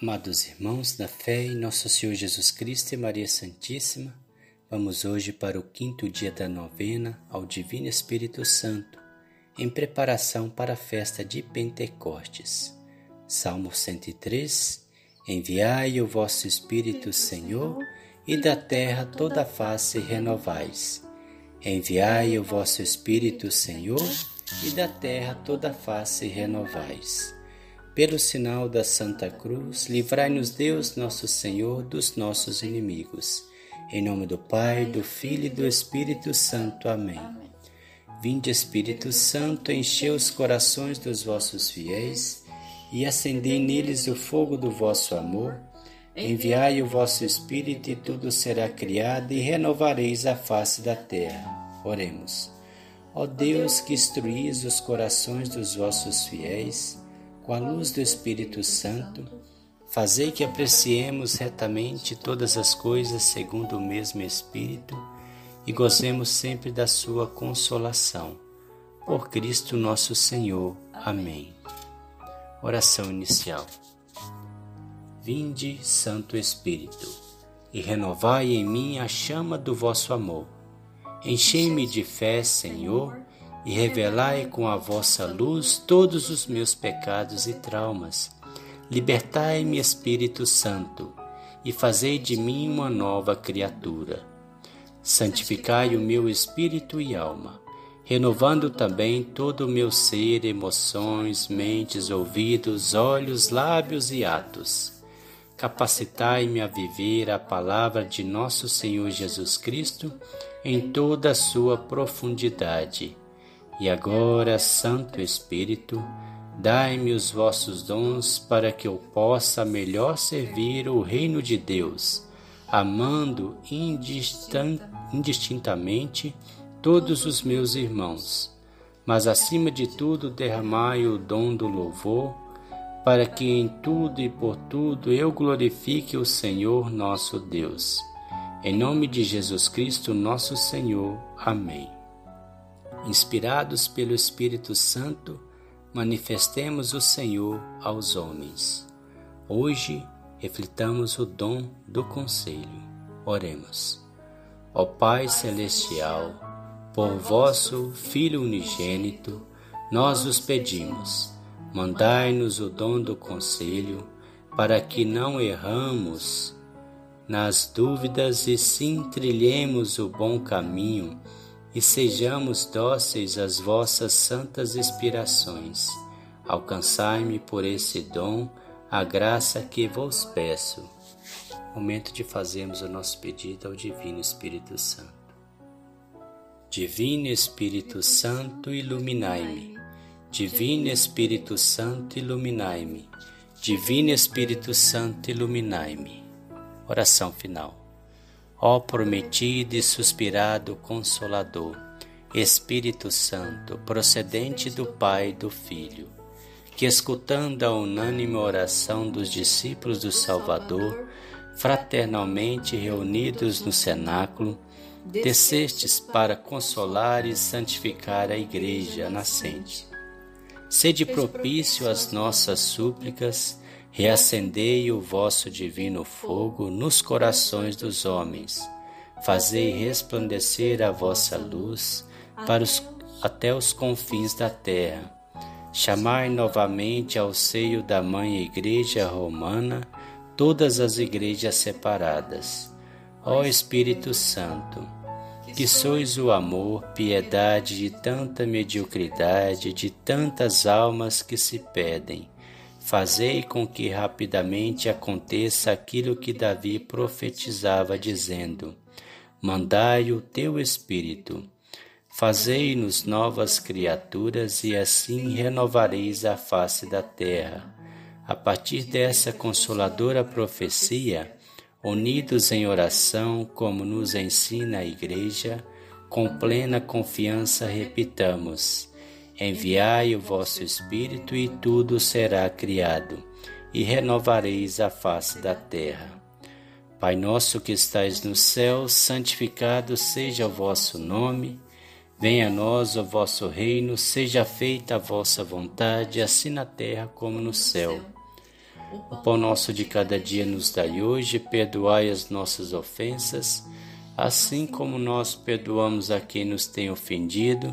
Amados irmãos, na fé em Nosso Senhor Jesus Cristo e Maria Santíssima, vamos hoje para o quinto dia da novena ao Divino Espírito Santo, em preparação para a festa de Pentecostes. Salmo 103 Enviai o vosso Espírito, Senhor, e da terra toda a face renovais. Enviai o vosso Espírito, Senhor, e da terra toda a face renovais. Pelo sinal da Santa Cruz, livrai-nos Deus nosso Senhor dos nossos inimigos. Em nome do Pai, do Filho e do Espírito Santo. Amém. Vinde, Espírito Santo, enchei os corações dos vossos fiéis e acendei neles o fogo do vosso amor. Enviai o vosso Espírito e tudo será criado e renovareis a face da terra. Oremos. Ó Deus que instruís os corações dos vossos fiéis, com a luz do Espírito Santo, fazei que apreciemos retamente todas as coisas segundo o mesmo Espírito e gozemos sempre da sua consolação. Por Cristo nosso Senhor. Amém. Oração inicial. Vinde, Santo Espírito, e renovai em mim a chama do vosso amor. Enchei-me de fé, Senhor, e revelai com a vossa luz todos os meus pecados e traumas. Libertai-me, Espírito Santo, e fazei de mim uma nova criatura. Santificai o meu espírito e alma, renovando também todo o meu ser, emoções, mentes, ouvidos, olhos, lábios e atos. Capacitai-me a viver a palavra de nosso Senhor Jesus Cristo em toda a sua profundidade e agora, Santo Espírito, dai-me os vossos dons para que eu possa melhor servir o reino de Deus, amando indistintamente todos os meus irmãos. Mas acima de tudo, derramai o dom do louvor, para que em tudo e por tudo eu glorifique o Senhor nosso Deus. Em nome de Jesus Cristo, nosso Senhor. Amém inspirados pelo Espírito Santo, manifestemos o Senhor aos homens. Hoje, reflitamos o dom do conselho. Oremos. Ó Pai Celestial, por vosso Filho unigênito, nós os pedimos, mandai-nos o dom do conselho, para que não erramos nas dúvidas e sim trilhemos o bom caminho e sejamos dóceis às vossas santas inspirações. Alcançai-me por esse dom a graça que vos peço. Momento de fazermos o nosso pedido ao Divino Espírito Santo. Divino Espírito Santo, iluminai-me. Divino Espírito Santo, iluminai-me. Divino Espírito Santo, iluminai-me. Oração final. Ó prometido e suspirado Consolador, Espírito Santo, procedente do Pai e do Filho, que escutando a unânime oração dos discípulos do Salvador, fraternalmente reunidos no cenáculo, descestes para consolar e santificar a Igreja nascente. Sede propício às nossas súplicas Reacendei o vosso divino fogo nos corações dos homens. Fazei resplandecer a vossa luz para os, até os confins da terra. Chamai novamente ao seio da Mãe Igreja Romana todas as igrejas separadas. Ó Espírito Santo, que sois o amor, piedade de tanta mediocridade, de tantas almas que se pedem Fazei com que rapidamente aconteça aquilo que Davi profetizava, dizendo: Mandai o teu Espírito. Fazei-nos novas criaturas e assim renovareis a face da terra. A partir dessa consoladora profecia, unidos em oração, como nos ensina a Igreja, com plena confiança repitamos: Enviai o vosso Espírito e tudo será criado, e renovareis a face da terra. Pai nosso que estais no céu, santificado seja o vosso nome. Venha a nós o vosso reino, seja feita a vossa vontade, assim na terra como no céu. O pão nosso de cada dia nos dai hoje, perdoai as nossas ofensas, assim como nós perdoamos a quem nos tem ofendido,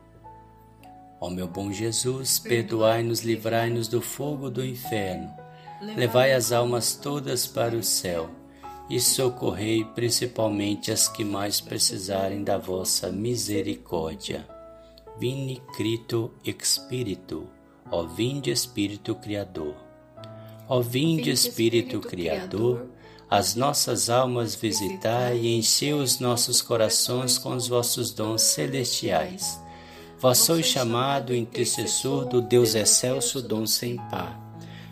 Ó meu bom Jesus, perdoai-nos, livrai-nos do fogo do inferno, levai as almas todas para o céu e socorrei principalmente as que mais precisarem da vossa misericórdia. Vini Crito Espírito, ó vinde Espírito Criador. Ó vinde Espírito Criador, as nossas almas visitai e enchei os nossos corações com os vossos dons celestiais. Vós sois chamado intercessor do Deus excelso, dom sem par.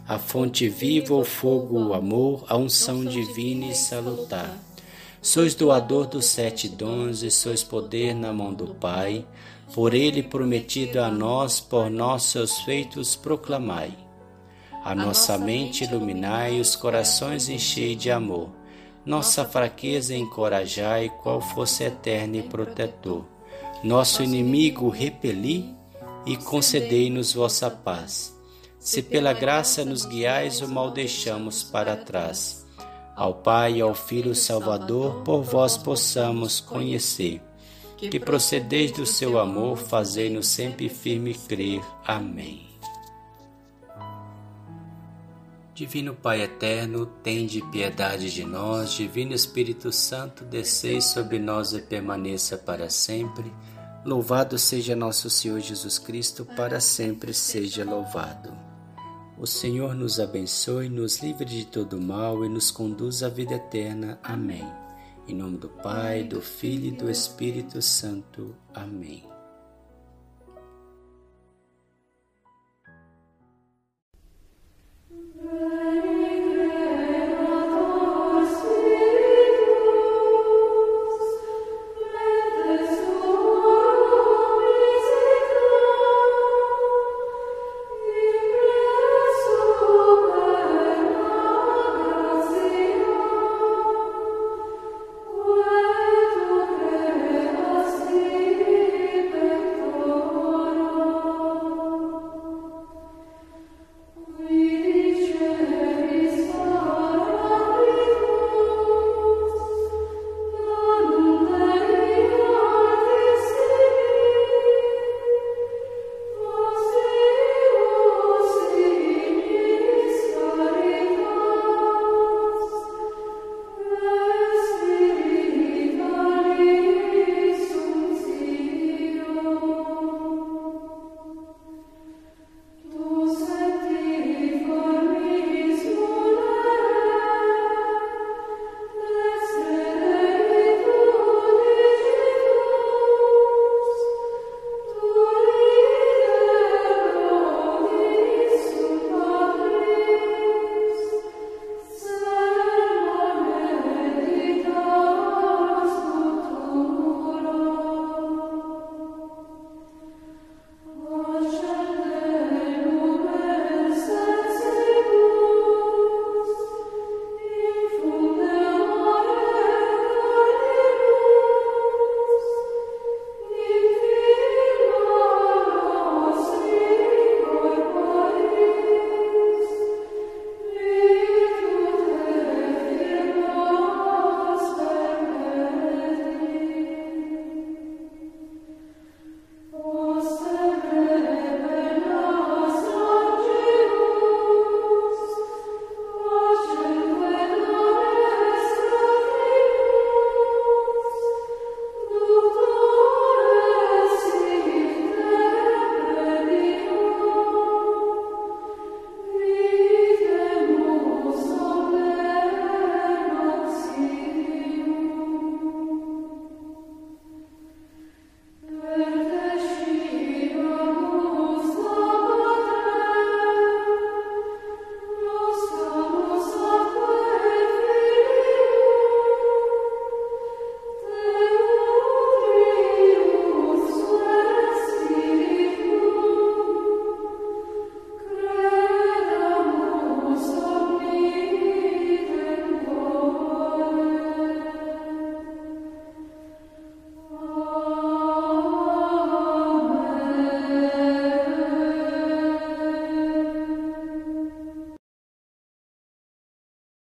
A fonte viva, o fogo, o amor, a unção divina e salutar. Sois doador dos sete dons e sois poder na mão do Pai. Por ele prometido a nós, por nossos feitos proclamai. A nossa mente iluminai, os corações enchei de amor. Nossa fraqueza encorajai, qual fosse eterno e protetor. Nosso inimigo repeli e concedei-nos vossa paz. Se pela graça nos guiais, o mal deixamos para trás. Ao Pai e ao Filho Salvador, por vós possamos conhecer. Que procedeis do seu amor, fazei-nos sempre firme crer. Amém. Divino Pai eterno, tende piedade de nós. Divino Espírito Santo, descei sobre nós e permaneça para sempre. Louvado seja nosso Senhor Jesus Cristo, para sempre seja louvado. O Senhor nos abençoe, nos livre de todo mal e nos conduz à vida eterna. Amém. Em nome do Pai, do Filho e do Espírito Santo. Amém.